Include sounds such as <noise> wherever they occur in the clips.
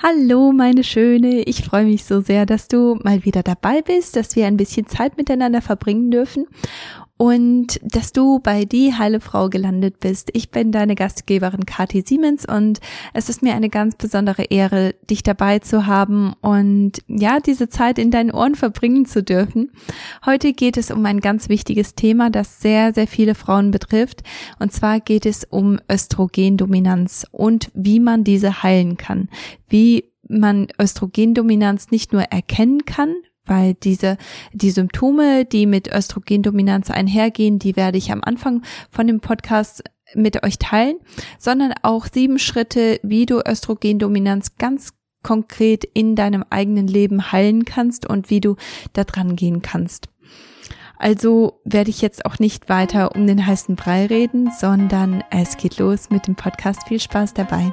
Hallo, meine Schöne. Ich freue mich so sehr, dass du mal wieder dabei bist, dass wir ein bisschen Zeit miteinander verbringen dürfen und dass du bei Die Heile Frau gelandet bist. Ich bin deine Gastgeberin Kathi Siemens und es ist mir eine ganz besondere Ehre, dich dabei zu haben und ja, diese Zeit in deinen Ohren verbringen zu dürfen. Heute geht es um ein ganz wichtiges Thema, das sehr, sehr viele Frauen betrifft. Und zwar geht es um Östrogendominanz und wie man diese heilen kann. Wie man Östrogendominanz nicht nur erkennen kann, weil diese, die Symptome, die mit Östrogendominanz einhergehen, die werde ich am Anfang von dem Podcast mit euch teilen, sondern auch sieben Schritte, wie du Östrogendominanz ganz konkret in deinem eigenen Leben heilen kannst und wie du da dran gehen kannst. Also werde ich jetzt auch nicht weiter um den heißen Brei reden, sondern es geht los mit dem Podcast. Viel Spaß dabei.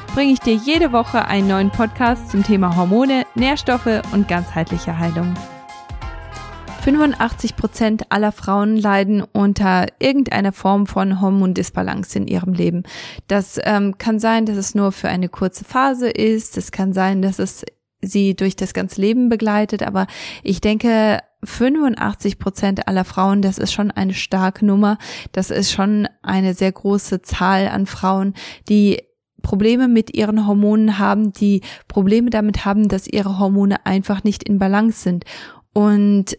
bringe ich dir jede Woche einen neuen Podcast zum Thema Hormone, Nährstoffe und ganzheitliche Heilung. 85 Prozent aller Frauen leiden unter irgendeiner Form von Hormondisbalance in ihrem Leben. Das ähm, kann sein, dass es nur für eine kurze Phase ist. Es kann sein, dass es sie durch das ganze Leben begleitet. Aber ich denke, 85 Prozent aller Frauen, das ist schon eine starke Nummer. Das ist schon eine sehr große Zahl an Frauen, die Probleme mit ihren Hormonen haben, die Probleme damit haben, dass ihre Hormone einfach nicht in Balance sind. Und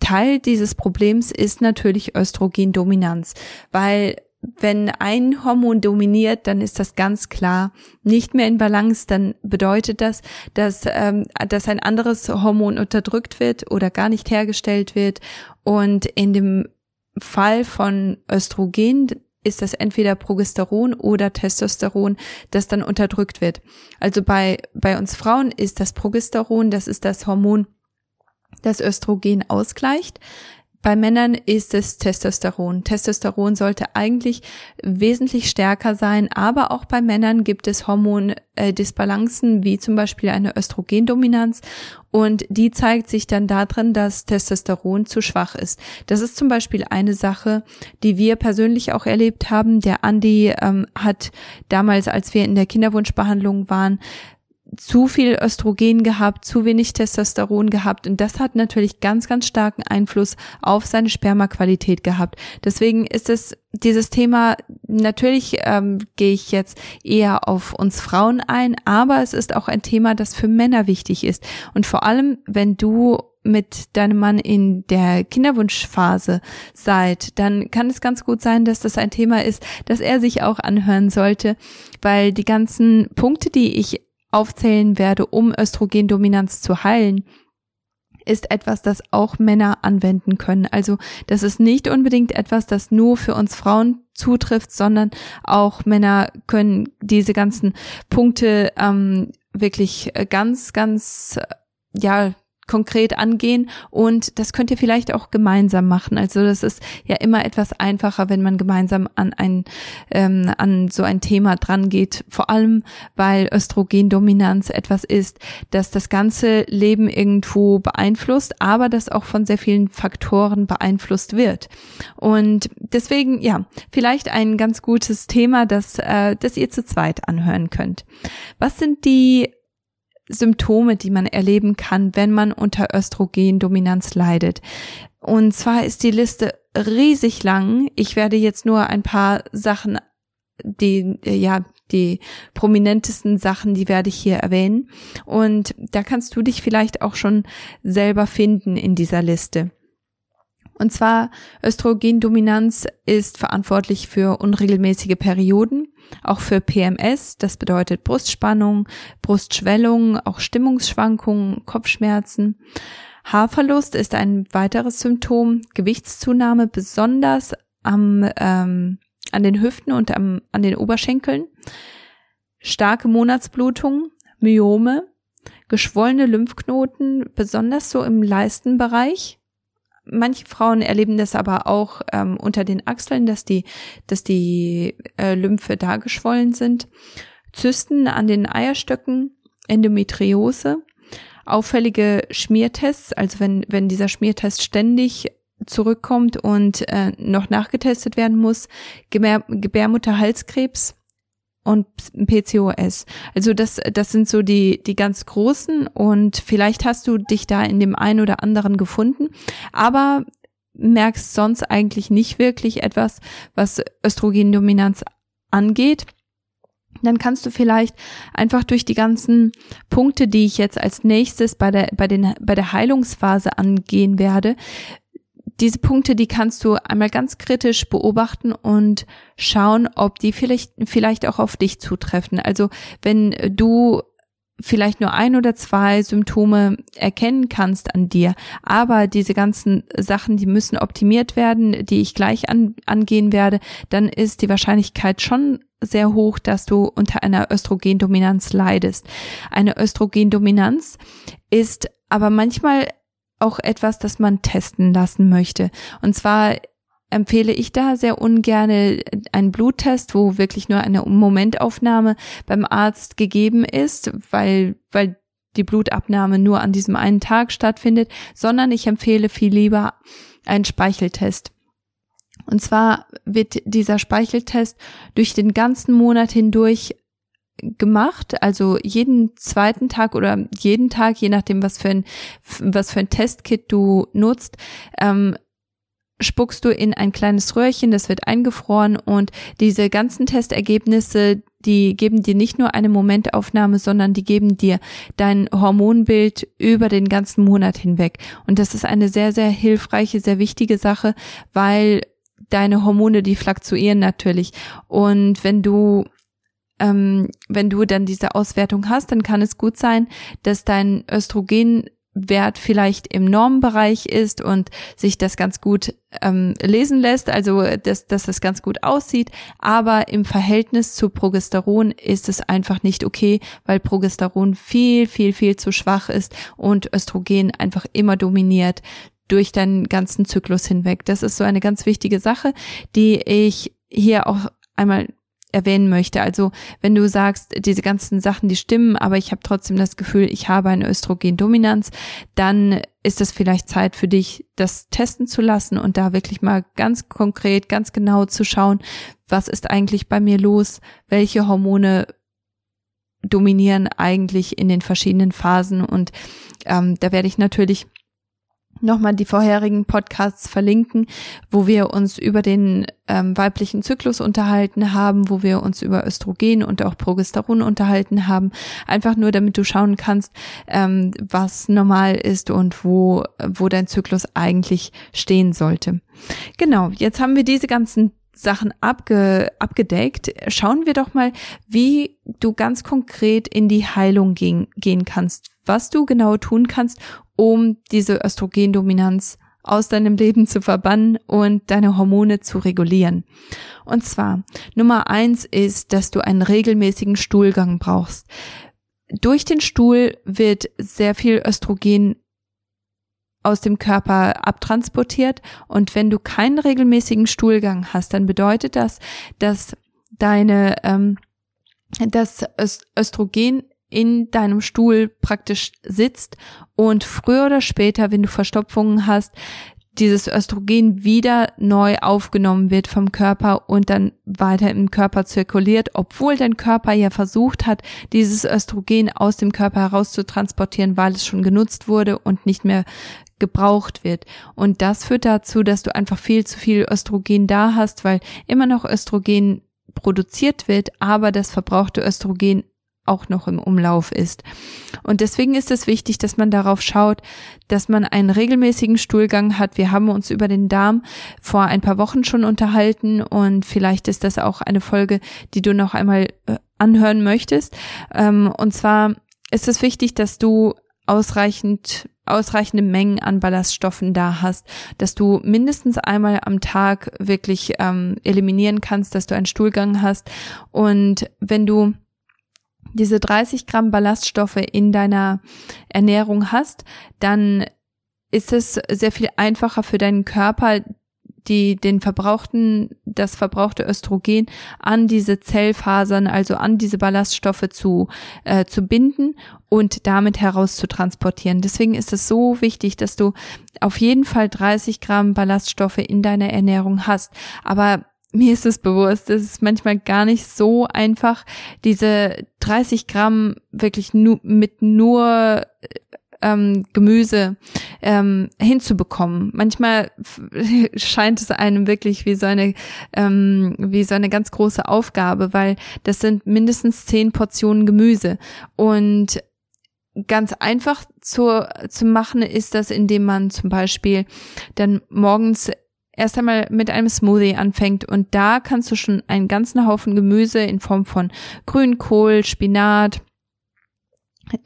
Teil dieses Problems ist natürlich Östrogendominanz, weil wenn ein Hormon dominiert, dann ist das ganz klar nicht mehr in Balance. Dann bedeutet das, dass, ähm, dass ein anderes Hormon unterdrückt wird oder gar nicht hergestellt wird. Und in dem Fall von Östrogen ist das entweder Progesteron oder Testosteron, das dann unterdrückt wird. Also bei, bei uns Frauen ist das Progesteron, das ist das Hormon, das Östrogen ausgleicht. Bei Männern ist es Testosteron. Testosteron sollte eigentlich wesentlich stärker sein, aber auch bei Männern gibt es Hormondisbalancen, wie zum Beispiel eine Östrogendominanz und die zeigt sich dann darin, dass Testosteron zu schwach ist. Das ist zum Beispiel eine Sache, die wir persönlich auch erlebt haben. Der Andi ähm, hat damals, als wir in der Kinderwunschbehandlung waren, zu viel Östrogen gehabt, zu wenig Testosteron gehabt und das hat natürlich ganz, ganz starken Einfluss auf seine Spermaqualität gehabt. Deswegen ist es dieses Thema, natürlich ähm, gehe ich jetzt eher auf uns Frauen ein, aber es ist auch ein Thema, das für Männer wichtig ist. Und vor allem, wenn du mit deinem Mann in der Kinderwunschphase seid, dann kann es ganz gut sein, dass das ein Thema ist, das er sich auch anhören sollte, weil die ganzen Punkte, die ich aufzählen werde, um Östrogendominanz zu heilen, ist etwas, das auch Männer anwenden können. Also das ist nicht unbedingt etwas, das nur für uns Frauen zutrifft, sondern auch Männer können diese ganzen Punkte ähm, wirklich ganz, ganz ja konkret angehen und das könnt ihr vielleicht auch gemeinsam machen. Also das ist ja immer etwas einfacher, wenn man gemeinsam an ein ähm, an so ein Thema dran geht. Vor allem, weil Östrogendominanz etwas ist, das das ganze Leben irgendwo beeinflusst, aber das auch von sehr vielen Faktoren beeinflusst wird. Und deswegen ja, vielleicht ein ganz gutes Thema, das äh, das ihr zu zweit anhören könnt. Was sind die Symptome, die man erleben kann, wenn man unter Östrogendominanz leidet. Und zwar ist die Liste riesig lang. Ich werde jetzt nur ein paar Sachen, die, ja, die prominentesten Sachen, die werde ich hier erwähnen. Und da kannst du dich vielleicht auch schon selber finden in dieser Liste. Und zwar Östrogendominanz ist verantwortlich für unregelmäßige Perioden, auch für PMS, das bedeutet Brustspannung, Brustschwellung, auch Stimmungsschwankungen, Kopfschmerzen. Haarverlust ist ein weiteres Symptom, Gewichtszunahme besonders am, ähm, an den Hüften und am, an den Oberschenkeln, starke Monatsblutung, Myome, geschwollene Lymphknoten, besonders so im Leistenbereich. Manche Frauen erleben das aber auch ähm, unter den Achseln, dass die, dass die äh, Lymphe da geschwollen sind. Zysten an den Eierstöcken, Endometriose, auffällige Schmiertests, also wenn, wenn dieser Schmiertest ständig zurückkommt und äh, noch nachgetestet werden muss, Gebär, Gebärmutterhalskrebs und PCOS. Also das, das sind so die, die ganz großen und vielleicht hast du dich da in dem einen oder anderen gefunden, aber merkst sonst eigentlich nicht wirklich etwas, was Östrogendominanz angeht dann kannst du vielleicht einfach durch die ganzen Punkte, die ich jetzt als nächstes bei der, bei den, bei der Heilungsphase angehen werde, diese Punkte, die kannst du einmal ganz kritisch beobachten und schauen, ob die vielleicht, vielleicht auch auf dich zutreffen. Also wenn du vielleicht nur ein oder zwei Symptome erkennen kannst an dir, aber diese ganzen Sachen, die müssen optimiert werden, die ich gleich an, angehen werde, dann ist die Wahrscheinlichkeit schon sehr hoch, dass du unter einer Östrogendominanz leidest. Eine Östrogendominanz ist aber manchmal auch etwas, das man testen lassen möchte. Und zwar empfehle ich da sehr ungerne einen Bluttest, wo wirklich nur eine Momentaufnahme beim Arzt gegeben ist, weil, weil die Blutabnahme nur an diesem einen Tag stattfindet, sondern ich empfehle viel lieber einen Speicheltest. Und zwar wird dieser Speicheltest durch den ganzen Monat hindurch gemacht, also jeden zweiten Tag oder jeden Tag, je nachdem, was für ein, was für ein Testkit du nutzt, ähm, spuckst du in ein kleines Röhrchen, das wird eingefroren und diese ganzen Testergebnisse, die geben dir nicht nur eine Momentaufnahme, sondern die geben dir dein Hormonbild über den ganzen Monat hinweg. Und das ist eine sehr, sehr hilfreiche, sehr wichtige Sache, weil deine Hormone, die fluktuieren natürlich. Und wenn du ähm, wenn du dann diese Auswertung hast, dann kann es gut sein, dass dein Östrogenwert vielleicht im Normbereich ist und sich das ganz gut ähm, lesen lässt, also dass, dass das ganz gut aussieht, aber im Verhältnis zu Progesteron ist es einfach nicht okay, weil Progesteron viel, viel, viel zu schwach ist und Östrogen einfach immer dominiert durch deinen ganzen Zyklus hinweg. Das ist so eine ganz wichtige Sache, die ich hier auch einmal erwähnen möchte. Also wenn du sagst, diese ganzen Sachen, die stimmen, aber ich habe trotzdem das Gefühl, ich habe eine Östrogendominanz, dann ist es vielleicht Zeit für dich, das testen zu lassen und da wirklich mal ganz konkret, ganz genau zu schauen, was ist eigentlich bei mir los, welche Hormone dominieren eigentlich in den verschiedenen Phasen und ähm, da werde ich natürlich nochmal die vorherigen Podcasts verlinken, wo wir uns über den ähm, weiblichen Zyklus unterhalten haben, wo wir uns über Östrogen und auch Progesteron unterhalten haben. Einfach nur, damit du schauen kannst, ähm, was normal ist und wo, wo dein Zyklus eigentlich stehen sollte. Genau, jetzt haben wir diese ganzen Sachen abge, abgedeckt. Schauen wir doch mal, wie du ganz konkret in die Heilung gehen, gehen kannst, was du genau tun kannst, um diese Östrogendominanz aus deinem Leben zu verbannen und deine Hormone zu regulieren. Und zwar, Nummer eins ist, dass du einen regelmäßigen Stuhlgang brauchst. Durch den Stuhl wird sehr viel Östrogen aus dem Körper abtransportiert und wenn du keinen regelmäßigen Stuhlgang hast, dann bedeutet das, dass deine ähm, das Östrogen in deinem Stuhl praktisch sitzt und früher oder später, wenn du Verstopfungen hast, dieses Östrogen wieder neu aufgenommen wird vom Körper und dann weiter im Körper zirkuliert, obwohl dein Körper ja versucht hat, dieses Östrogen aus dem Körper heraus zu transportieren, weil es schon genutzt wurde und nicht mehr gebraucht wird. Und das führt dazu, dass du einfach viel zu viel Östrogen da hast, weil immer noch Östrogen produziert wird, aber das verbrauchte Östrogen auch noch im Umlauf ist. Und deswegen ist es wichtig, dass man darauf schaut, dass man einen regelmäßigen Stuhlgang hat. Wir haben uns über den Darm vor ein paar Wochen schon unterhalten und vielleicht ist das auch eine Folge, die du noch einmal äh, anhören möchtest. Ähm, und zwar ist es wichtig, dass du ausreichend ausreichende Mengen an Ballaststoffen da hast, dass du mindestens einmal am Tag wirklich ähm, eliminieren kannst, dass du einen Stuhlgang hast. Und wenn du diese 30 Gramm Ballaststoffe in deiner Ernährung hast, dann ist es sehr viel einfacher für deinen Körper, die den verbrauchten, das verbrauchte Östrogen an diese Zellfasern, also an diese Ballaststoffe zu, äh, zu binden und damit heraus zu transportieren. Deswegen ist es so wichtig, dass du auf jeden Fall 30 Gramm Ballaststoffe in deiner Ernährung hast. Aber mir ist es bewusst, es ist manchmal gar nicht so einfach, diese 30 Gramm wirklich nur mit nur ähm, Gemüse ähm, hinzubekommen. Manchmal <laughs> scheint es einem wirklich wie so eine ähm, wie so eine ganz große Aufgabe, weil das sind mindestens zehn Portionen Gemüse und ganz einfach zu, zu machen ist das, indem man zum Beispiel dann morgens erst einmal mit einem Smoothie anfängt und da kannst du schon einen ganzen Haufen Gemüse in Form von Grünkohl, Spinat,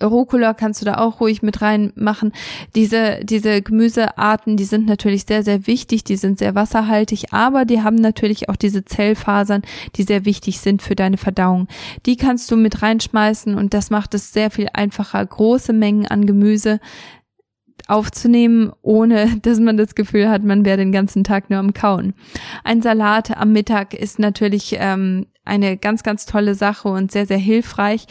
Rucola kannst du da auch ruhig mit reinmachen. Diese, diese Gemüsearten, die sind natürlich sehr, sehr wichtig, die sind sehr wasserhaltig, aber die haben natürlich auch diese Zellfasern, die sehr wichtig sind für deine Verdauung. Die kannst du mit reinschmeißen und das macht es sehr viel einfacher, große Mengen an Gemüse aufzunehmen, ohne <laughs> dass man das Gefühl hat, man wäre den ganzen Tag nur am Kauen. Ein Salat am Mittag ist natürlich ähm, eine ganz, ganz tolle Sache und sehr, sehr hilfreich.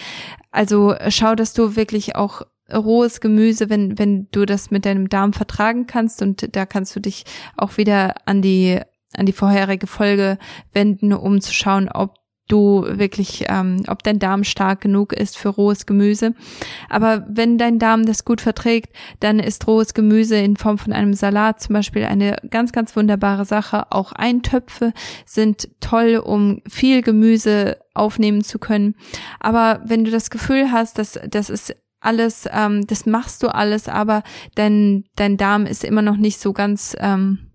Also schau, dass du wirklich auch rohes Gemüse, wenn, wenn du das mit deinem Darm vertragen kannst und da kannst du dich auch wieder an die, an die vorherige Folge wenden, um zu schauen, ob du wirklich, ähm, ob dein Darm stark genug ist für rohes Gemüse. Aber wenn dein Darm das gut verträgt, dann ist rohes Gemüse in Form von einem Salat zum Beispiel eine ganz, ganz wunderbare Sache. Auch Eintöpfe sind toll, um viel Gemüse aufnehmen zu können. Aber wenn du das Gefühl hast, dass das ist alles, ähm, das machst du alles, aber dein, dein Darm ist immer noch nicht so ganz ähm,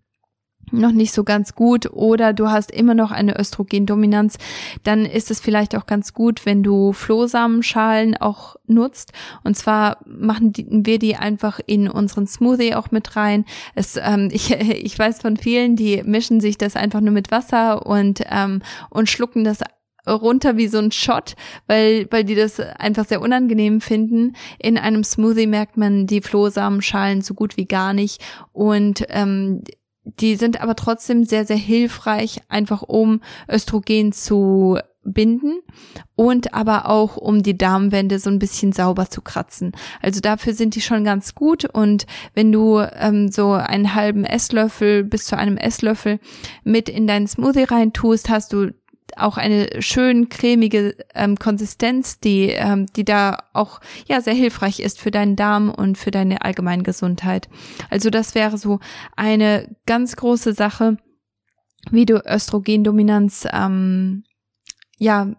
noch nicht so ganz gut oder du hast immer noch eine Östrogendominanz, dann ist es vielleicht auch ganz gut, wenn du Flohsamenschalen auch nutzt. Und zwar machen die, wir die einfach in unseren Smoothie auch mit rein. Es, ähm, <laughs> ich, ich weiß von vielen, die mischen sich das einfach nur mit Wasser und, ähm, und schlucken das runter wie so ein Shot, weil, weil die das einfach sehr unangenehm finden. In einem Smoothie merkt man die Flohsamenschalen so gut wie gar nicht und ähm, die sind aber trotzdem sehr, sehr hilfreich, einfach um Östrogen zu binden und aber auch um die Darmwände so ein bisschen sauber zu kratzen. Also dafür sind die schon ganz gut und wenn du ähm, so einen halben Esslöffel bis zu einem Esslöffel mit in deinen Smoothie rein tust, hast du auch eine schön cremige ähm, Konsistenz, die, ähm, die da auch ja sehr hilfreich ist für deinen Darm und für deine allgemeine Gesundheit. Also das wäre so eine ganz große Sache, wie du Östrogendominanz ähm, ja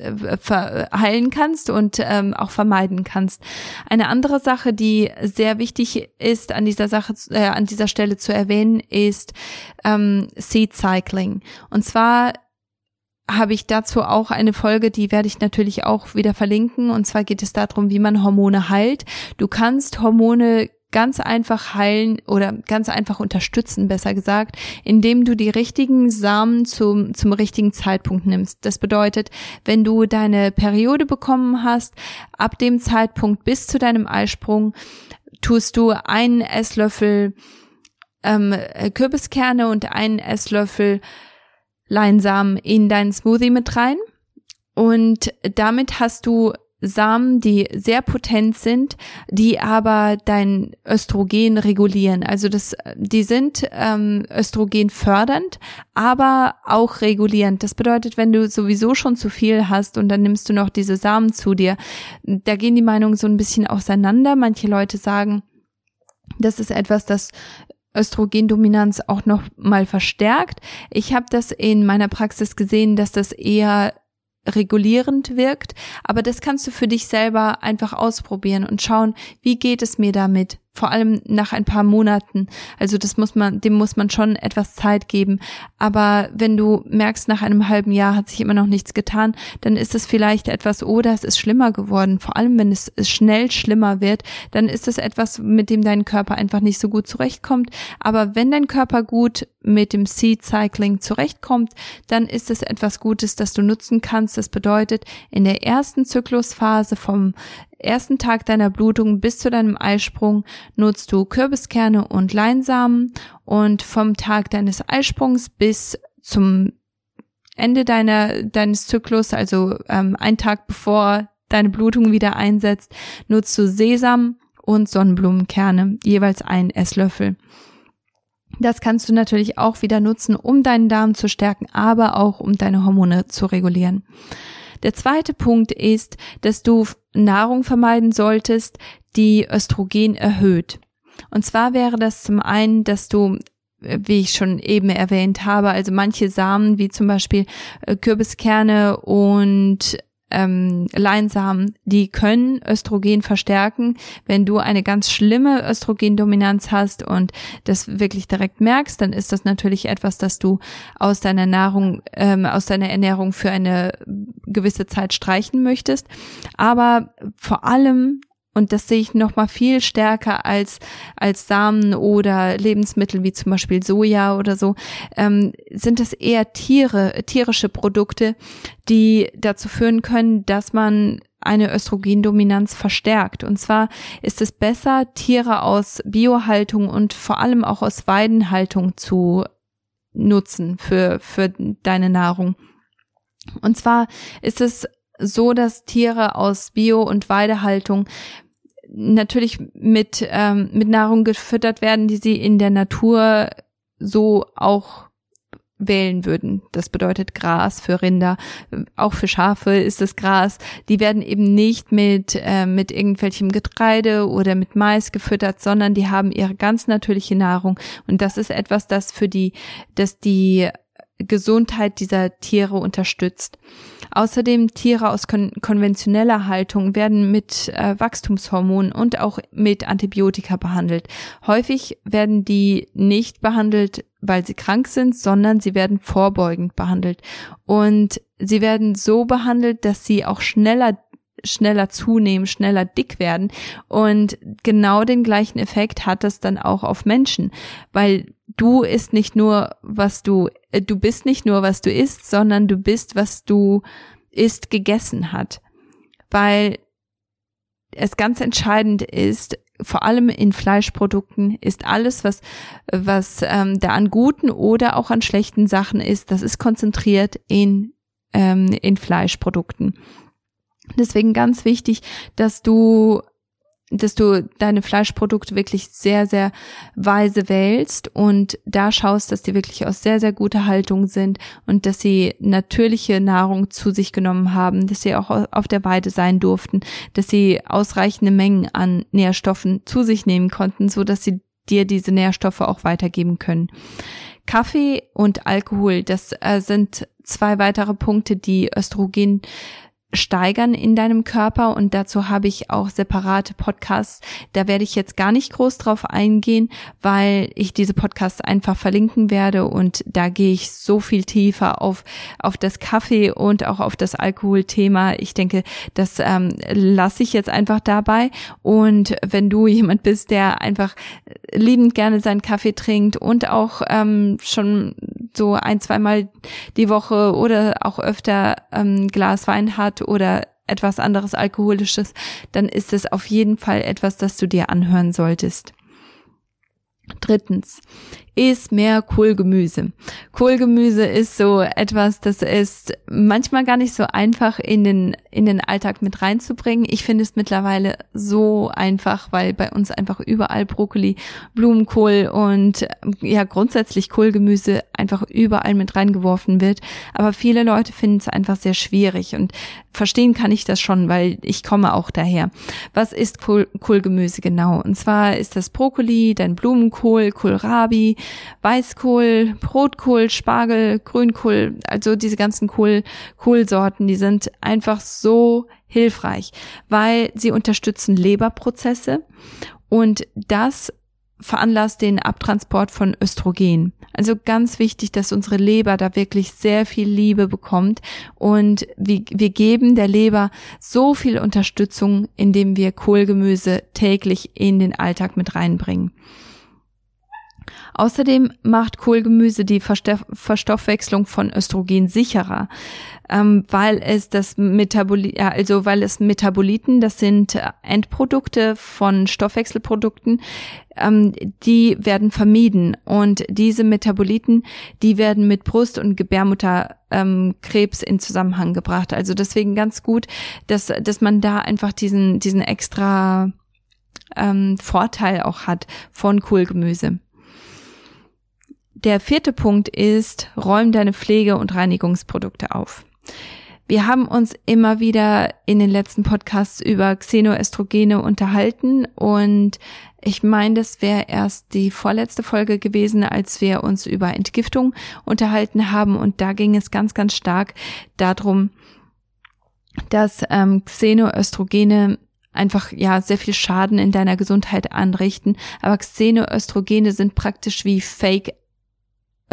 heilen kannst und ähm, auch vermeiden kannst. Eine andere Sache, die sehr wichtig ist an dieser Sache, äh, an dieser Stelle zu erwähnen, ist ähm, Seed Cycling. Und zwar habe ich dazu auch eine Folge, die werde ich natürlich auch wieder verlinken. Und zwar geht es darum, wie man Hormone heilt. Du kannst Hormone ganz einfach heilen oder ganz einfach unterstützen, besser gesagt, indem du die richtigen Samen zum, zum richtigen Zeitpunkt nimmst. Das bedeutet, wenn du deine Periode bekommen hast, ab dem Zeitpunkt bis zu deinem Eisprung, tust du einen Esslöffel ähm, Kürbiskerne und einen Esslöffel Leinsamen in deinen Smoothie mit rein. Und damit hast du Samen, die sehr potent sind, die aber dein Östrogen regulieren. Also das, die sind ähm, Östrogen fördernd, aber auch regulierend. Das bedeutet, wenn du sowieso schon zu viel hast und dann nimmst du noch diese Samen zu dir, da gehen die Meinungen so ein bisschen auseinander. Manche Leute sagen, das ist etwas, das Östrogendominanz auch noch mal verstärkt. Ich habe das in meiner Praxis gesehen, dass das eher regulierend wirkt, aber das kannst du für dich selber einfach ausprobieren und schauen, wie geht es mir damit? Vor allem nach ein paar Monaten. Also das muss man, dem muss man schon etwas Zeit geben. Aber wenn du merkst, nach einem halben Jahr hat sich immer noch nichts getan, dann ist es vielleicht etwas, oder es ist schlimmer geworden. Vor allem, wenn es schnell schlimmer wird, dann ist es etwas, mit dem dein Körper einfach nicht so gut zurechtkommt. Aber wenn dein Körper gut mit dem Seed Cycling zurechtkommt, dann ist es etwas Gutes, das du nutzen kannst. Das bedeutet, in der ersten Zyklusphase vom ersten Tag deiner Blutung bis zu deinem Eisprung nutzt du Kürbiskerne und Leinsamen und vom Tag deines Eisprungs bis zum Ende deiner, deines Zyklus, also ähm, ein Tag bevor deine Blutung wieder einsetzt, nutzt du Sesam und Sonnenblumenkerne, jeweils ein Esslöffel. Das kannst du natürlich auch wieder nutzen, um deinen Darm zu stärken, aber auch um deine Hormone zu regulieren. Der zweite Punkt ist, dass du Nahrung vermeiden solltest, die Östrogen erhöht. Und zwar wäre das zum einen, dass du wie ich schon eben erwähnt habe, also manche Samen wie zum Beispiel äh, Kürbiskerne und ähm, Leinsamen, die können Östrogen verstärken. Wenn du eine ganz schlimme Östrogendominanz hast und das wirklich direkt merkst, dann ist das natürlich etwas, das du aus deiner Nahrung, ähm, aus deiner Ernährung für eine gewisse Zeit streichen möchtest. Aber vor allem und das sehe ich noch mal viel stärker als als Samen oder Lebensmittel wie zum Beispiel Soja oder so. Ähm, sind das eher Tiere, tierische Produkte, die dazu führen können, dass man eine Östrogendominanz verstärkt. Und zwar ist es besser, Tiere aus Biohaltung und vor allem auch aus Weidenhaltung zu nutzen für, für deine Nahrung. Und zwar ist es so, dass Tiere aus Bio- und Weidehaltung natürlich mit, ähm, mit Nahrung gefüttert werden, die sie in der Natur so auch wählen würden. Das bedeutet Gras für Rinder, auch für Schafe ist es Gras. Die werden eben nicht mit, äh, mit irgendwelchem Getreide oder mit Mais gefüttert, sondern die haben ihre ganz natürliche Nahrung. Und das ist etwas, das für die, dass die Gesundheit dieser Tiere unterstützt. Außerdem Tiere aus kon konventioneller Haltung werden mit äh, Wachstumshormonen und auch mit Antibiotika behandelt. Häufig werden die nicht behandelt, weil sie krank sind, sondern sie werden vorbeugend behandelt. Und sie werden so behandelt, dass sie auch schneller schneller zunehmen, schneller dick werden. Und genau den gleichen Effekt hat das dann auch auf Menschen, weil du isst nicht nur, was du, äh, du bist nicht nur, was du isst, sondern du bist, was du isst, gegessen hat. Weil es ganz entscheidend ist, vor allem in Fleischprodukten ist alles, was, was ähm, da an guten oder auch an schlechten Sachen ist, das ist konzentriert in, ähm, in Fleischprodukten. Deswegen ganz wichtig, dass du dass du deine Fleischprodukte wirklich sehr, sehr weise wählst und da schaust, dass die wirklich aus sehr, sehr guter Haltung sind und dass sie natürliche Nahrung zu sich genommen haben, dass sie auch auf der Weide sein durften, dass sie ausreichende Mengen an Nährstoffen zu sich nehmen konnten, so dass sie dir diese Nährstoffe auch weitergeben können. Kaffee und Alkohol, das äh, sind zwei weitere Punkte, die Östrogen steigern in deinem Körper und dazu habe ich auch separate Podcasts. Da werde ich jetzt gar nicht groß drauf eingehen, weil ich diese Podcasts einfach verlinken werde und da gehe ich so viel tiefer auf, auf das Kaffee und auch auf das Alkoholthema. Ich denke, das ähm, lasse ich jetzt einfach dabei und wenn du jemand bist, der einfach liebend gerne seinen Kaffee trinkt und auch ähm, schon so ein, zweimal die Woche oder auch öfter ähm, Glas Wein hat oder etwas anderes Alkoholisches, dann ist es auf jeden Fall etwas, das du dir anhören solltest. Drittens, ist mehr Kohlgemüse. Kohlgemüse ist so etwas, das ist manchmal gar nicht so einfach in den, in den Alltag mit reinzubringen. Ich finde es mittlerweile so einfach, weil bei uns einfach überall Brokkoli, Blumenkohl und ja grundsätzlich Kohlgemüse einfach überall mit reingeworfen wird. Aber viele Leute finden es einfach sehr schwierig und verstehen kann ich das schon, weil ich komme auch daher. Was ist Kohl, Kohlgemüse genau? Und zwar ist das Brokkoli, dann Blumenkohl, Kohlrabi, Weißkohl, Brotkohl, Spargel, Grünkohl, also diese ganzen Kohl, Kohlsorten, die sind einfach so hilfreich, weil sie unterstützen Leberprozesse und das veranlasst den Abtransport von Östrogen. Also ganz wichtig, dass unsere Leber da wirklich sehr viel Liebe bekommt und wir, wir geben der Leber so viel Unterstützung, indem wir Kohlgemüse täglich in den Alltag mit reinbringen. Außerdem macht Kohlgemüse die Verstoffwechslung von Östrogen sicherer, ähm, weil es das Metabolit, also weil es Metaboliten, das sind Endprodukte von Stoffwechselprodukten, ähm, die werden vermieden und diese Metaboliten, die werden mit Brust- und Gebärmutterkrebs ähm, in Zusammenhang gebracht. Also deswegen ganz gut, dass dass man da einfach diesen diesen extra ähm, Vorteil auch hat von Kohlgemüse. Der vierte Punkt ist, räum deine Pflege- und Reinigungsprodukte auf. Wir haben uns immer wieder in den letzten Podcasts über Xenoestrogene unterhalten und ich meine, das wäre erst die vorletzte Folge gewesen, als wir uns über Entgiftung unterhalten haben und da ging es ganz, ganz stark darum, dass ähm, Xenoöstrogene einfach ja sehr viel Schaden in deiner Gesundheit anrichten. Aber Xenoöstrogene sind praktisch wie Fake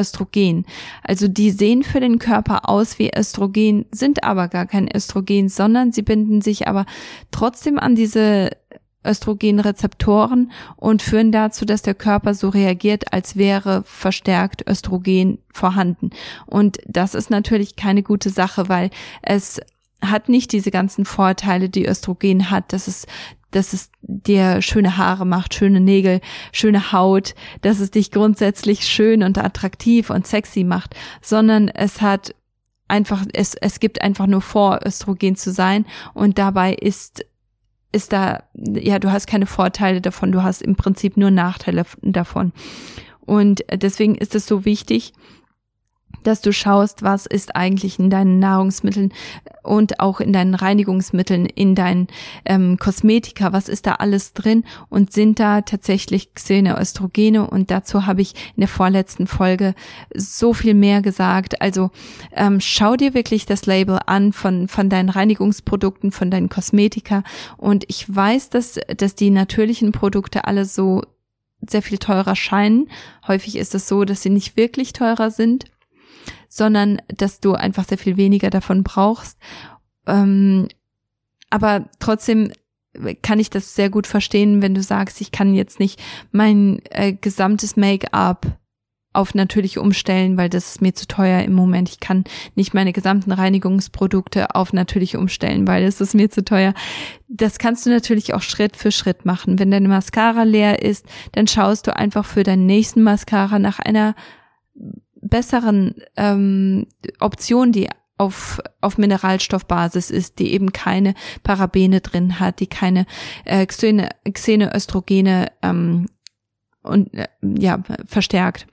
Östrogen. Also die sehen für den Körper aus wie Östrogen, sind aber gar kein Östrogen, sondern sie binden sich aber trotzdem an diese Östrogenrezeptoren und führen dazu, dass der Körper so reagiert, als wäre verstärkt Östrogen vorhanden. Und das ist natürlich keine gute Sache, weil es hat nicht diese ganzen Vorteile, die Östrogen hat, dass es dass es dir schöne Haare macht, schöne Nägel, schöne Haut, dass es dich grundsätzlich schön und attraktiv und sexy macht, sondern es hat einfach, es, es gibt einfach nur vor, Östrogen zu sein und dabei ist ist da, ja, du hast keine Vorteile davon, du hast im Prinzip nur Nachteile davon. Und deswegen ist es so wichtig, dass du schaust, was ist eigentlich in deinen Nahrungsmitteln und auch in deinen Reinigungsmitteln, in deinen ähm, Kosmetika, was ist da alles drin und sind da tatsächlich Xenoöstrogene und dazu habe ich in der vorletzten Folge so viel mehr gesagt. Also ähm, schau dir wirklich das Label an von, von deinen Reinigungsprodukten, von deinen Kosmetika und ich weiß, dass, dass die natürlichen Produkte alle so sehr viel teurer scheinen. Häufig ist es so, dass sie nicht wirklich teurer sind sondern dass du einfach sehr viel weniger davon brauchst. Ähm, aber trotzdem kann ich das sehr gut verstehen, wenn du sagst, ich kann jetzt nicht mein äh, gesamtes Make-up auf natürlich umstellen, weil das ist mir zu teuer im Moment. Ich kann nicht meine gesamten Reinigungsprodukte auf natürlich umstellen, weil es ist mir zu teuer. Das kannst du natürlich auch Schritt für Schritt machen. Wenn deine Mascara leer ist, dann schaust du einfach für deinen nächsten Mascara nach einer besseren ähm, Option, die auf, auf Mineralstoffbasis ist, die eben keine Parabene drin hat, die keine äh, Xene, Xeneöstrogene ähm, und äh, ja verstärkt.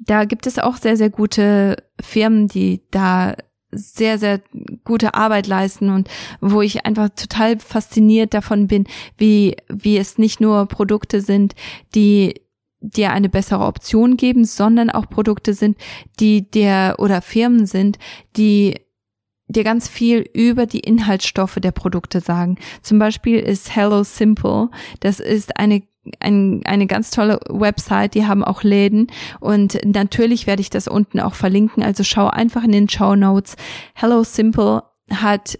Da gibt es auch sehr sehr gute Firmen, die da sehr, sehr gute Arbeit leisten und wo ich einfach total fasziniert davon bin, wie, wie es nicht nur Produkte sind, die dir eine bessere Option geben, sondern auch Produkte sind, die dir oder Firmen sind, die dir ganz viel über die Inhaltsstoffe der Produkte sagen. Zum Beispiel ist Hello Simple. Das ist eine ein, eine ganz tolle Website, die haben auch Läden und natürlich werde ich das unten auch verlinken, also schau einfach in den Show Notes. Hello Simple hat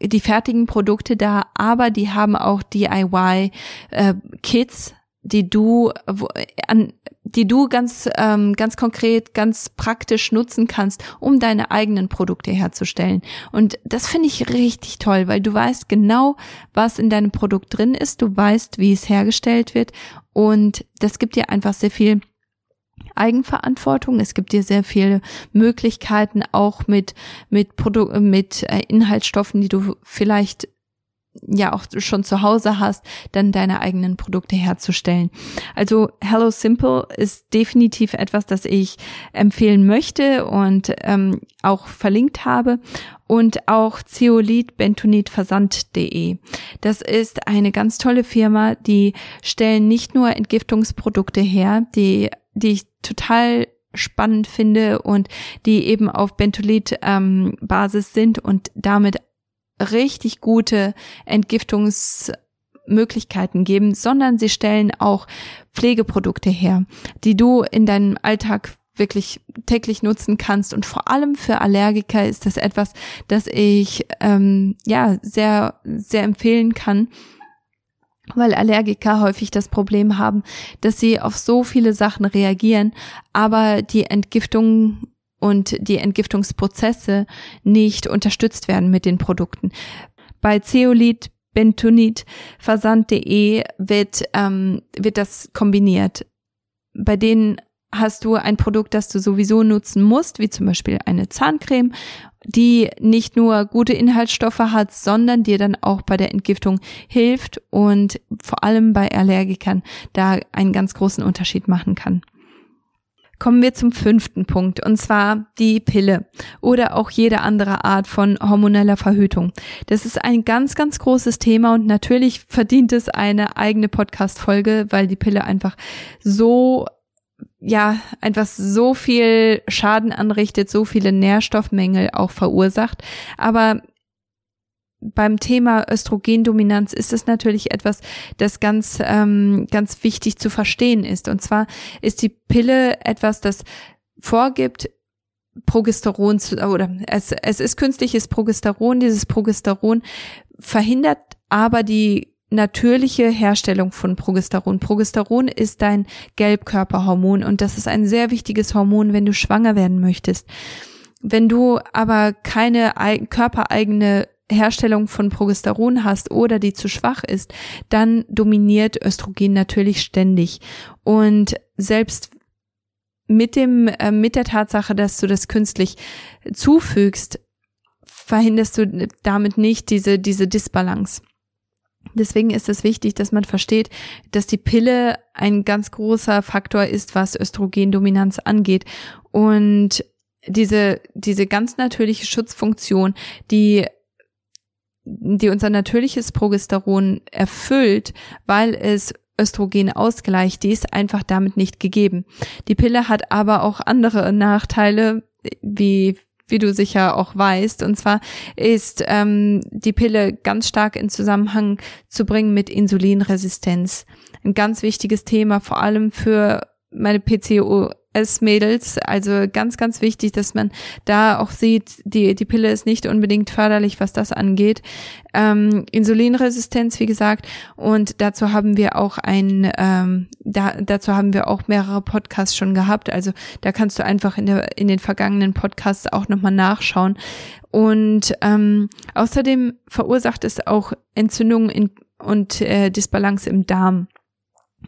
die fertigen Produkte da, aber die haben auch DIY äh, Kits die du wo, an die du ganz ähm, ganz konkret ganz praktisch nutzen kannst, um deine eigenen Produkte herzustellen. Und das finde ich richtig toll, weil du weißt genau, was in deinem Produkt drin ist, du weißt, wie es hergestellt wird und das gibt dir einfach sehr viel Eigenverantwortung. Es gibt dir sehr viele Möglichkeiten, auch mit mit Produ mit äh, Inhaltsstoffen, die du vielleicht ja auch schon zu Hause hast, dann deine eigenen Produkte herzustellen. Also Hello Simple ist definitiv etwas, das ich empfehlen möchte und ähm, auch verlinkt habe und auch Zeolit Bentonit Versand.de. Das ist eine ganz tolle Firma, die stellen nicht nur Entgiftungsprodukte her, die die ich total spannend finde und die eben auf Bentolit ähm, sind und damit richtig gute Entgiftungsmöglichkeiten geben, sondern sie stellen auch Pflegeprodukte her, die du in deinem Alltag wirklich täglich nutzen kannst. Und vor allem für Allergiker ist das etwas, das ich ähm, ja sehr, sehr empfehlen kann weil Allergiker häufig das Problem haben, dass sie auf so viele Sachen reagieren, aber die Entgiftung und die Entgiftungsprozesse nicht unterstützt werden mit den Produkten. Bei Zeolit, Bentonit, Versand.de wird, ähm, wird das kombiniert. Bei denen hast du ein Produkt, das du sowieso nutzen musst, wie zum Beispiel eine Zahncreme, die nicht nur gute Inhaltsstoffe hat, sondern dir dann auch bei der Entgiftung hilft und vor allem bei Allergikern da einen ganz großen Unterschied machen kann. Kommen wir zum fünften Punkt, und zwar die Pille oder auch jede andere Art von hormoneller Verhütung. Das ist ein ganz, ganz großes Thema und natürlich verdient es eine eigene Podcast-Folge, weil die Pille einfach so ja, einfach so viel Schaden anrichtet, so viele Nährstoffmängel auch verursacht. Aber beim Thema Östrogendominanz ist es natürlich etwas, das ganz, ähm, ganz wichtig zu verstehen ist. Und zwar ist die Pille etwas, das vorgibt, Progesteron zu, oder es, es ist künstliches Progesteron. Dieses Progesteron verhindert aber die natürliche Herstellung von Progesteron. Progesteron ist dein Gelbkörperhormon und das ist ein sehr wichtiges Hormon, wenn du schwanger werden möchtest. Wenn du aber keine körpereigene Herstellung von Progesteron hast oder die zu schwach ist, dann dominiert Östrogen natürlich ständig. Und selbst mit dem, äh, mit der Tatsache, dass du das künstlich zufügst, verhinderst du damit nicht diese, diese Disbalance. Deswegen ist es wichtig, dass man versteht, dass die Pille ein ganz großer Faktor ist, was Östrogendominanz angeht. Und diese, diese ganz natürliche Schutzfunktion, die die unser natürliches Progesteron erfüllt, weil es Östrogen ausgleicht, die ist einfach damit nicht gegeben. Die Pille hat aber auch andere Nachteile, wie wie du sicher auch weißt. Und zwar ist ähm, die Pille ganz stark in Zusammenhang zu bringen mit Insulinresistenz. Ein ganz wichtiges Thema, vor allem für meine PCO als Mädels. Also ganz, ganz wichtig, dass man da auch sieht, die, die Pille ist nicht unbedingt förderlich, was das angeht. Ähm, Insulinresistenz, wie gesagt, und dazu haben wir auch ein, ähm, da, dazu haben wir auch mehrere Podcasts schon gehabt. Also da kannst du einfach in, der, in den vergangenen Podcasts auch nochmal nachschauen. Und ähm, außerdem verursacht es auch Entzündungen in, und äh, Disbalance im Darm.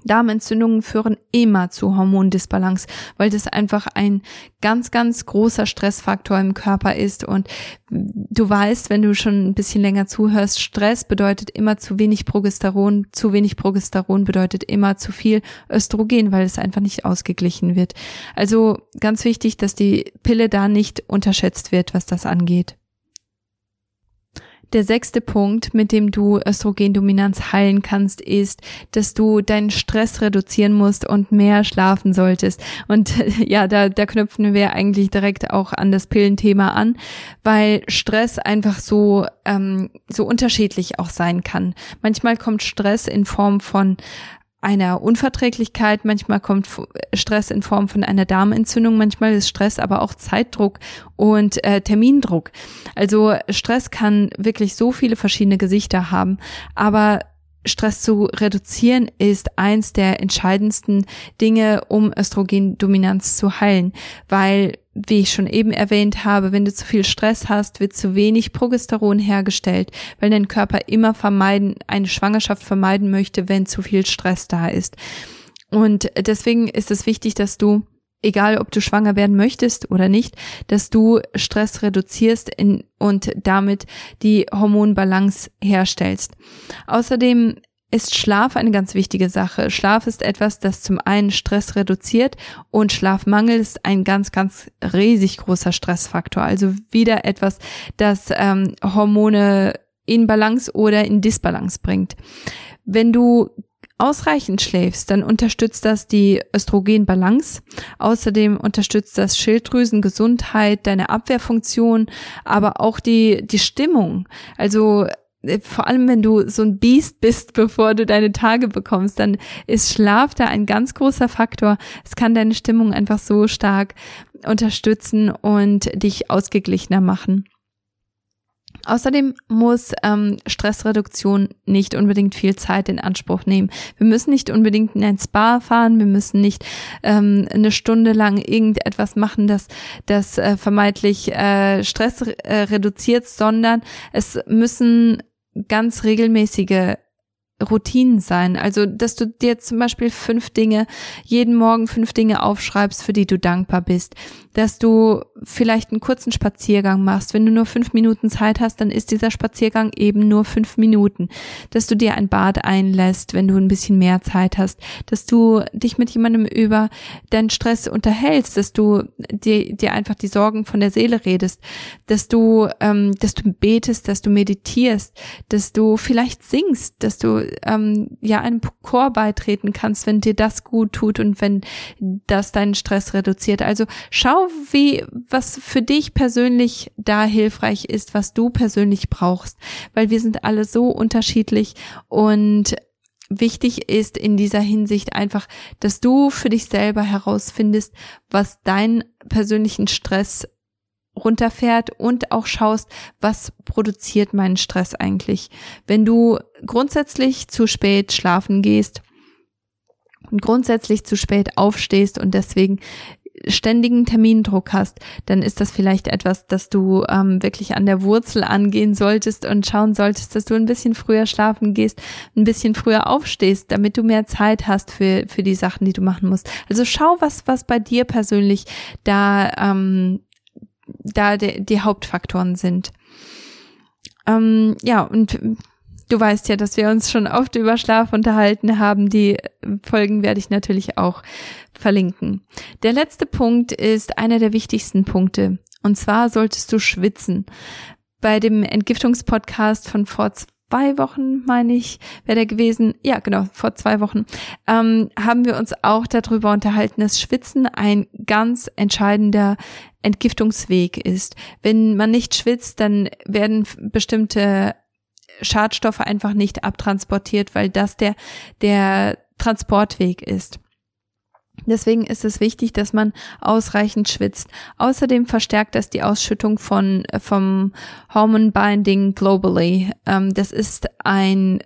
Darmentzündungen führen immer zu Hormondisbalance, weil das einfach ein ganz, ganz großer Stressfaktor im Körper ist. Und du weißt, wenn du schon ein bisschen länger zuhörst, Stress bedeutet immer zu wenig Progesteron. Zu wenig Progesteron bedeutet immer zu viel Östrogen, weil es einfach nicht ausgeglichen wird. Also ganz wichtig, dass die Pille da nicht unterschätzt wird, was das angeht. Der sechste Punkt, mit dem du Östrogendominanz heilen kannst, ist, dass du deinen Stress reduzieren musst und mehr schlafen solltest. Und <laughs> ja, da, da knüpfen wir eigentlich direkt auch an das Pillenthema an, weil Stress einfach so, ähm, so unterschiedlich auch sein kann. Manchmal kommt Stress in Form von einer Unverträglichkeit, manchmal kommt Stress in Form von einer Darmentzündung, manchmal ist Stress aber auch Zeitdruck und äh, Termindruck. Also Stress kann wirklich so viele verschiedene Gesichter haben, aber Stress zu reduzieren ist eins der entscheidendsten Dinge, um Östrogendominanz zu heilen, weil wie ich schon eben erwähnt habe, wenn du zu viel Stress hast, wird zu wenig Progesteron hergestellt, weil dein Körper immer vermeiden, eine Schwangerschaft vermeiden möchte, wenn zu viel Stress da ist. Und deswegen ist es wichtig, dass du egal ob du schwanger werden möchtest oder nicht, dass du Stress reduzierst in, und damit die Hormonbalance herstellst. Außerdem ist Schlaf eine ganz wichtige Sache. Schlaf ist etwas, das zum einen Stress reduziert und Schlafmangel ist ein ganz, ganz riesig großer Stressfaktor. Also wieder etwas, das ähm, Hormone in Balance oder in Disbalance bringt. Wenn du ausreichend schläfst, dann unterstützt das die Östrogenbalance. Außerdem unterstützt das Schilddrüsengesundheit, deine Abwehrfunktion, aber auch die, die Stimmung. Also äh, vor allem wenn du so ein Biest bist, <laughs> bevor du deine Tage bekommst, dann ist Schlaf da ein ganz großer Faktor. Es kann deine Stimmung einfach so stark unterstützen und dich ausgeglichener machen. Außerdem muss ähm, Stressreduktion nicht unbedingt viel Zeit in Anspruch nehmen. Wir müssen nicht unbedingt in ein Spa fahren, wir müssen nicht ähm, eine Stunde lang irgendetwas machen, das, das äh, vermeintlich äh, Stress äh, reduziert, sondern es müssen ganz regelmäßige Routinen sein. Also, dass du dir zum Beispiel fünf Dinge, jeden Morgen fünf Dinge aufschreibst, für die du dankbar bist. Dass du vielleicht einen kurzen Spaziergang machst. Wenn du nur fünf Minuten Zeit hast, dann ist dieser Spaziergang eben nur fünf Minuten. Dass du dir ein Bad einlässt, wenn du ein bisschen mehr Zeit hast. Dass du dich mit jemandem über deinen Stress unterhältst. Dass du dir, dir einfach die Sorgen von der Seele redest. Dass du, ähm, dass du betest, dass du meditierst. Dass du vielleicht singst. Dass du ähm, ja einem Chor beitreten kannst, wenn dir das gut tut und wenn das deinen Stress reduziert. Also schau, wie was für dich persönlich da hilfreich ist, was du persönlich brauchst, weil wir sind alle so unterschiedlich und wichtig ist in dieser Hinsicht einfach, dass du für dich selber herausfindest, was deinen persönlichen Stress runterfährt und auch schaust, was produziert meinen Stress eigentlich. Wenn du grundsätzlich zu spät schlafen gehst und grundsätzlich zu spät aufstehst und deswegen ständigen Termindruck hast, dann ist das vielleicht etwas, das du ähm, wirklich an der Wurzel angehen solltest und schauen solltest, dass du ein bisschen früher schlafen gehst, ein bisschen früher aufstehst, damit du mehr Zeit hast für, für die Sachen, die du machen musst. Also schau, was, was bei dir persönlich da ähm, da die, die Hauptfaktoren sind. Ähm, ja, und du weißt ja, dass wir uns schon oft über Schlaf unterhalten haben. Die Folgen werde ich natürlich auch verlinken. Der letzte Punkt ist einer der wichtigsten Punkte. Und zwar solltest du schwitzen. Bei dem Entgiftungspodcast von vor zwei Wochen, meine ich, wäre der gewesen. Ja, genau, vor zwei Wochen ähm, haben wir uns auch darüber unterhalten, dass Schwitzen ein ganz entscheidender Entgiftungsweg ist. Wenn man nicht schwitzt, dann werden bestimmte Schadstoffe einfach nicht abtransportiert, weil das der, der Transportweg ist. Deswegen ist es wichtig, dass man ausreichend schwitzt. Außerdem verstärkt das die Ausschüttung von vom Hormone Binding globally. Ähm, das ist ein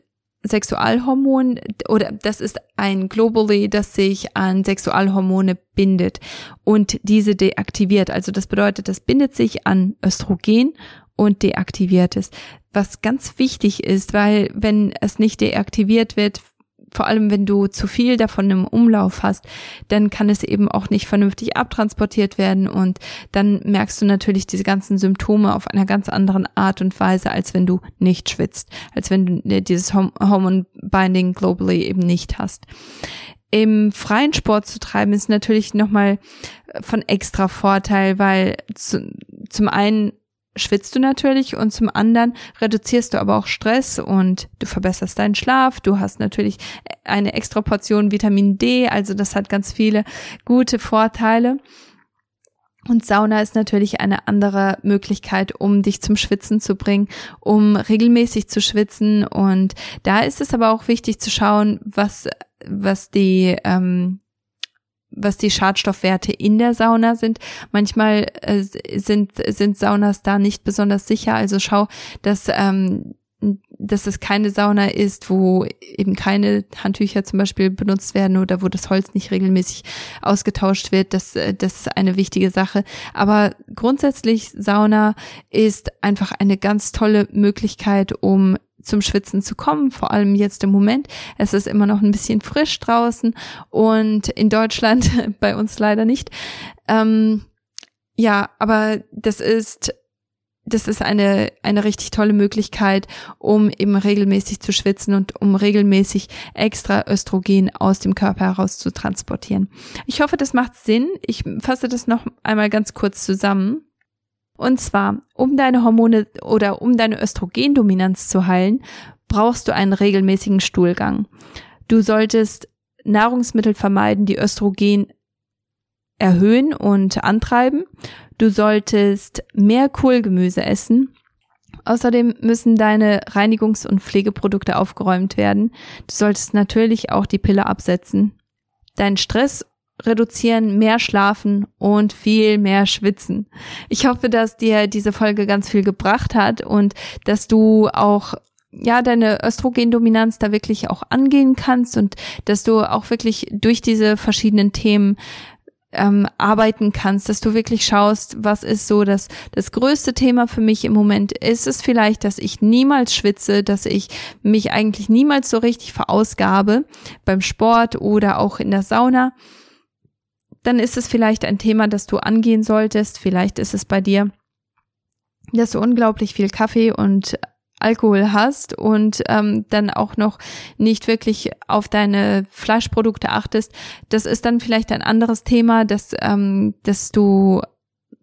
Sexualhormon oder das ist ein globally, das sich an Sexualhormone bindet und diese deaktiviert. Also das bedeutet, das bindet sich an Östrogen und deaktiviert es. Was ganz wichtig ist, weil wenn es nicht deaktiviert wird, vor allem wenn du zu viel davon im Umlauf hast, dann kann es eben auch nicht vernünftig abtransportiert werden und dann merkst du natürlich diese ganzen Symptome auf einer ganz anderen Art und Weise, als wenn du nicht schwitzt, als wenn du dieses Hormone Binding globally eben nicht hast. Im freien Sport zu treiben ist natürlich nochmal von extra Vorteil, weil zu, zum einen schwitzt du natürlich und zum anderen reduzierst du aber auch Stress und du verbesserst deinen Schlaf. Du hast natürlich eine extra Portion Vitamin D, also das hat ganz viele gute Vorteile. Und Sauna ist natürlich eine andere Möglichkeit, um dich zum Schwitzen zu bringen, um regelmäßig zu schwitzen. Und da ist es aber auch wichtig zu schauen, was, was die, ähm, was die Schadstoffwerte in der Sauna sind. Manchmal äh, sind, sind Saunas da nicht besonders sicher. Also schau, dass, ähm, dass es keine Sauna ist, wo eben keine Handtücher zum Beispiel benutzt werden oder wo das Holz nicht regelmäßig ausgetauscht wird. Das, äh, das ist eine wichtige Sache. Aber grundsätzlich Sauna ist einfach eine ganz tolle Möglichkeit, um zum Schwitzen zu kommen, vor allem jetzt im Moment. Es ist immer noch ein bisschen frisch draußen und in Deutschland <laughs> bei uns leider nicht. Ähm, ja, aber das ist das ist eine, eine richtig tolle Möglichkeit, um eben regelmäßig zu schwitzen und um regelmäßig extra Östrogen aus dem Körper heraus zu transportieren. Ich hoffe, das macht Sinn. Ich fasse das noch einmal ganz kurz zusammen. Und zwar, um deine Hormone oder um deine Östrogendominanz zu heilen, brauchst du einen regelmäßigen Stuhlgang. Du solltest Nahrungsmittel vermeiden, die Östrogen erhöhen und antreiben. Du solltest mehr Kohlgemüse essen. Außerdem müssen deine Reinigungs- und Pflegeprodukte aufgeräumt werden. Du solltest natürlich auch die Pille absetzen. Deinen Stress reduzieren, mehr schlafen und viel mehr schwitzen. Ich hoffe, dass dir diese Folge ganz viel gebracht hat und dass du auch ja, deine Östrogendominanz da wirklich auch angehen kannst und dass du auch wirklich durch diese verschiedenen Themen ähm, arbeiten kannst, dass du wirklich schaust, was ist so das, das größte Thema für mich im Moment. Ist es vielleicht, dass ich niemals schwitze, dass ich mich eigentlich niemals so richtig verausgabe beim Sport oder auch in der Sauna? Dann ist es vielleicht ein Thema, das du angehen solltest. Vielleicht ist es bei dir, dass du unglaublich viel Kaffee und Alkohol hast und ähm, dann auch noch nicht wirklich auf deine Fleischprodukte achtest, das ist dann vielleicht ein anderes Thema, das, ähm, das du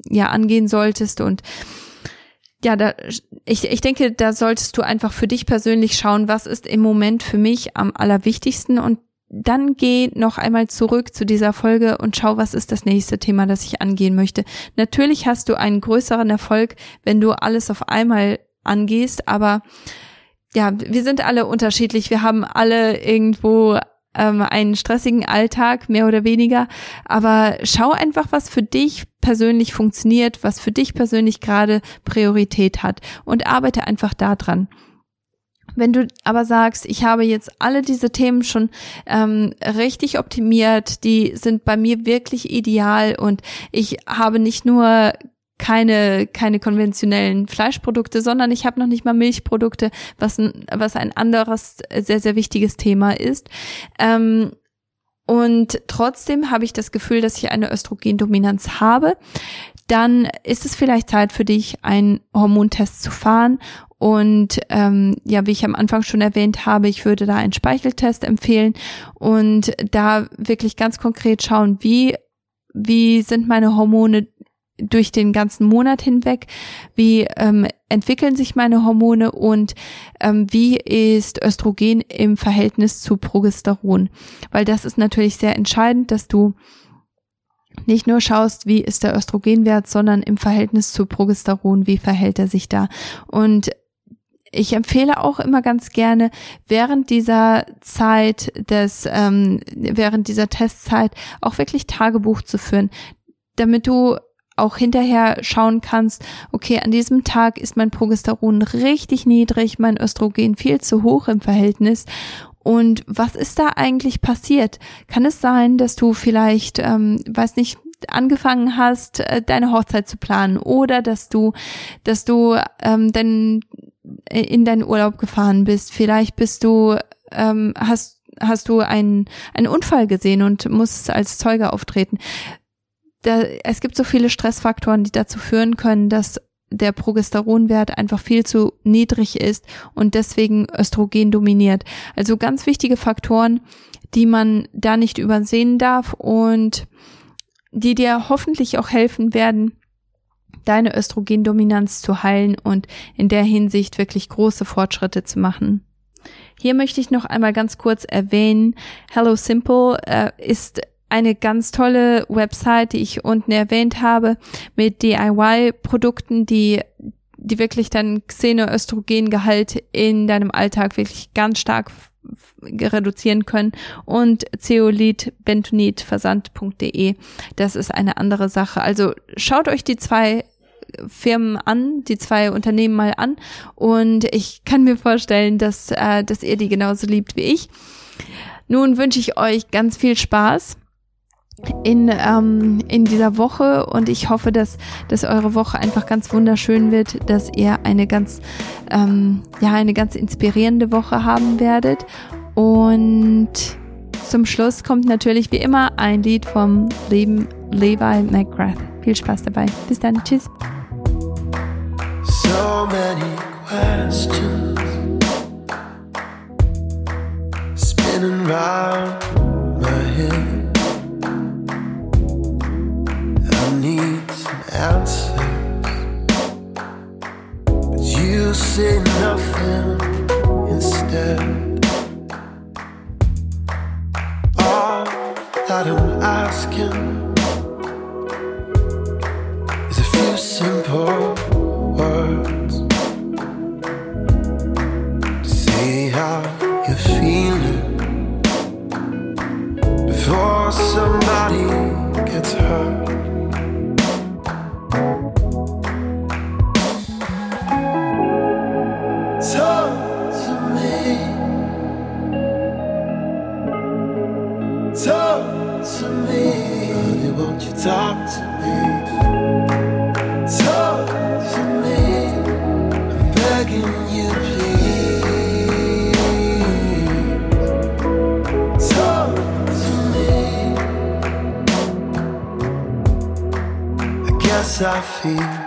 ja angehen solltest und ja, da, ich, ich denke, da solltest du einfach für dich persönlich schauen, was ist im Moment für mich am allerwichtigsten und dann geh noch einmal zurück zu dieser Folge und schau, was ist das nächste Thema, das ich angehen möchte. Natürlich hast du einen größeren Erfolg, wenn du alles auf einmal angehst, aber ja, wir sind alle unterschiedlich. Wir haben alle irgendwo ähm, einen stressigen Alltag, mehr oder weniger. Aber schau einfach, was für dich persönlich funktioniert, was für dich persönlich gerade Priorität hat und arbeite einfach daran. Wenn du aber sagst, ich habe jetzt alle diese Themen schon ähm, richtig optimiert, die sind bei mir wirklich ideal und ich habe nicht nur keine, keine konventionellen Fleischprodukte, sondern ich habe noch nicht mal Milchprodukte, was ein, was ein anderes sehr, sehr wichtiges Thema ist. Ähm, und trotzdem habe ich das Gefühl, dass ich eine Östrogendominanz habe. Dann ist es vielleicht Zeit für dich, einen Hormontest zu fahren. Und ähm, ja, wie ich am Anfang schon erwähnt habe, ich würde da einen Speicheltest empfehlen und da wirklich ganz konkret schauen, wie wie sind meine Hormone durch den ganzen Monat hinweg? Wie ähm, entwickeln sich meine Hormone und ähm, wie ist Östrogen im Verhältnis zu Progesteron? Weil das ist natürlich sehr entscheidend, dass du nicht nur schaust, wie ist der Östrogenwert, sondern im Verhältnis zu Progesteron, wie verhält er sich da? Und ich empfehle auch immer ganz gerne während dieser Zeit des, ähm, während dieser Testzeit auch wirklich Tagebuch zu führen, damit du auch hinterher schauen kannst, okay, an diesem Tag ist mein Progesteron richtig niedrig, mein Östrogen viel zu hoch im Verhältnis. Und was ist da eigentlich passiert? Kann es sein, dass du vielleicht, ähm, weiß nicht, angefangen hast, äh, deine Hochzeit zu planen oder dass du, dass du ähm, dann in deinen Urlaub gefahren bist. Vielleicht bist du, ähm, hast hast du einen, einen Unfall gesehen und musst als Zeuge auftreten da, es gibt so viele Stressfaktoren, die dazu führen können, dass der Progesteronwert einfach viel zu niedrig ist und deswegen Östrogen dominiert. Also ganz wichtige Faktoren, die man da nicht übersehen darf und die dir hoffentlich auch helfen werden, deine Östrogendominanz zu heilen und in der Hinsicht wirklich große Fortschritte zu machen. Hier möchte ich noch einmal ganz kurz erwähnen, Hello Simple äh, ist eine ganz tolle Website, die ich unten erwähnt habe, mit DIY-Produkten, die die wirklich dein Xenoöstrogengehalt in deinem Alltag wirklich ganz stark reduzieren können und Zeolit Bentonit Versand.de. Das ist eine andere Sache. Also schaut euch die zwei Firmen an, die zwei Unternehmen mal an und ich kann mir vorstellen, dass, äh, dass ihr die genauso liebt wie ich. Nun wünsche ich euch ganz viel Spaß in, ähm, in dieser Woche und ich hoffe, dass, dass eure Woche einfach ganz wunderschön wird, dass ihr eine ganz, ähm, ja, eine ganz inspirierende Woche haben werdet. Und zum Schluss kommt natürlich wie immer ein Lied vom lieben Levi McGrath. Viel Spaß dabei. Bis dann. Tschüss. So many questions spinning round my head. I need some answers, but you say nothing instead. All that I'm asking is a few simple. it's her. I feel.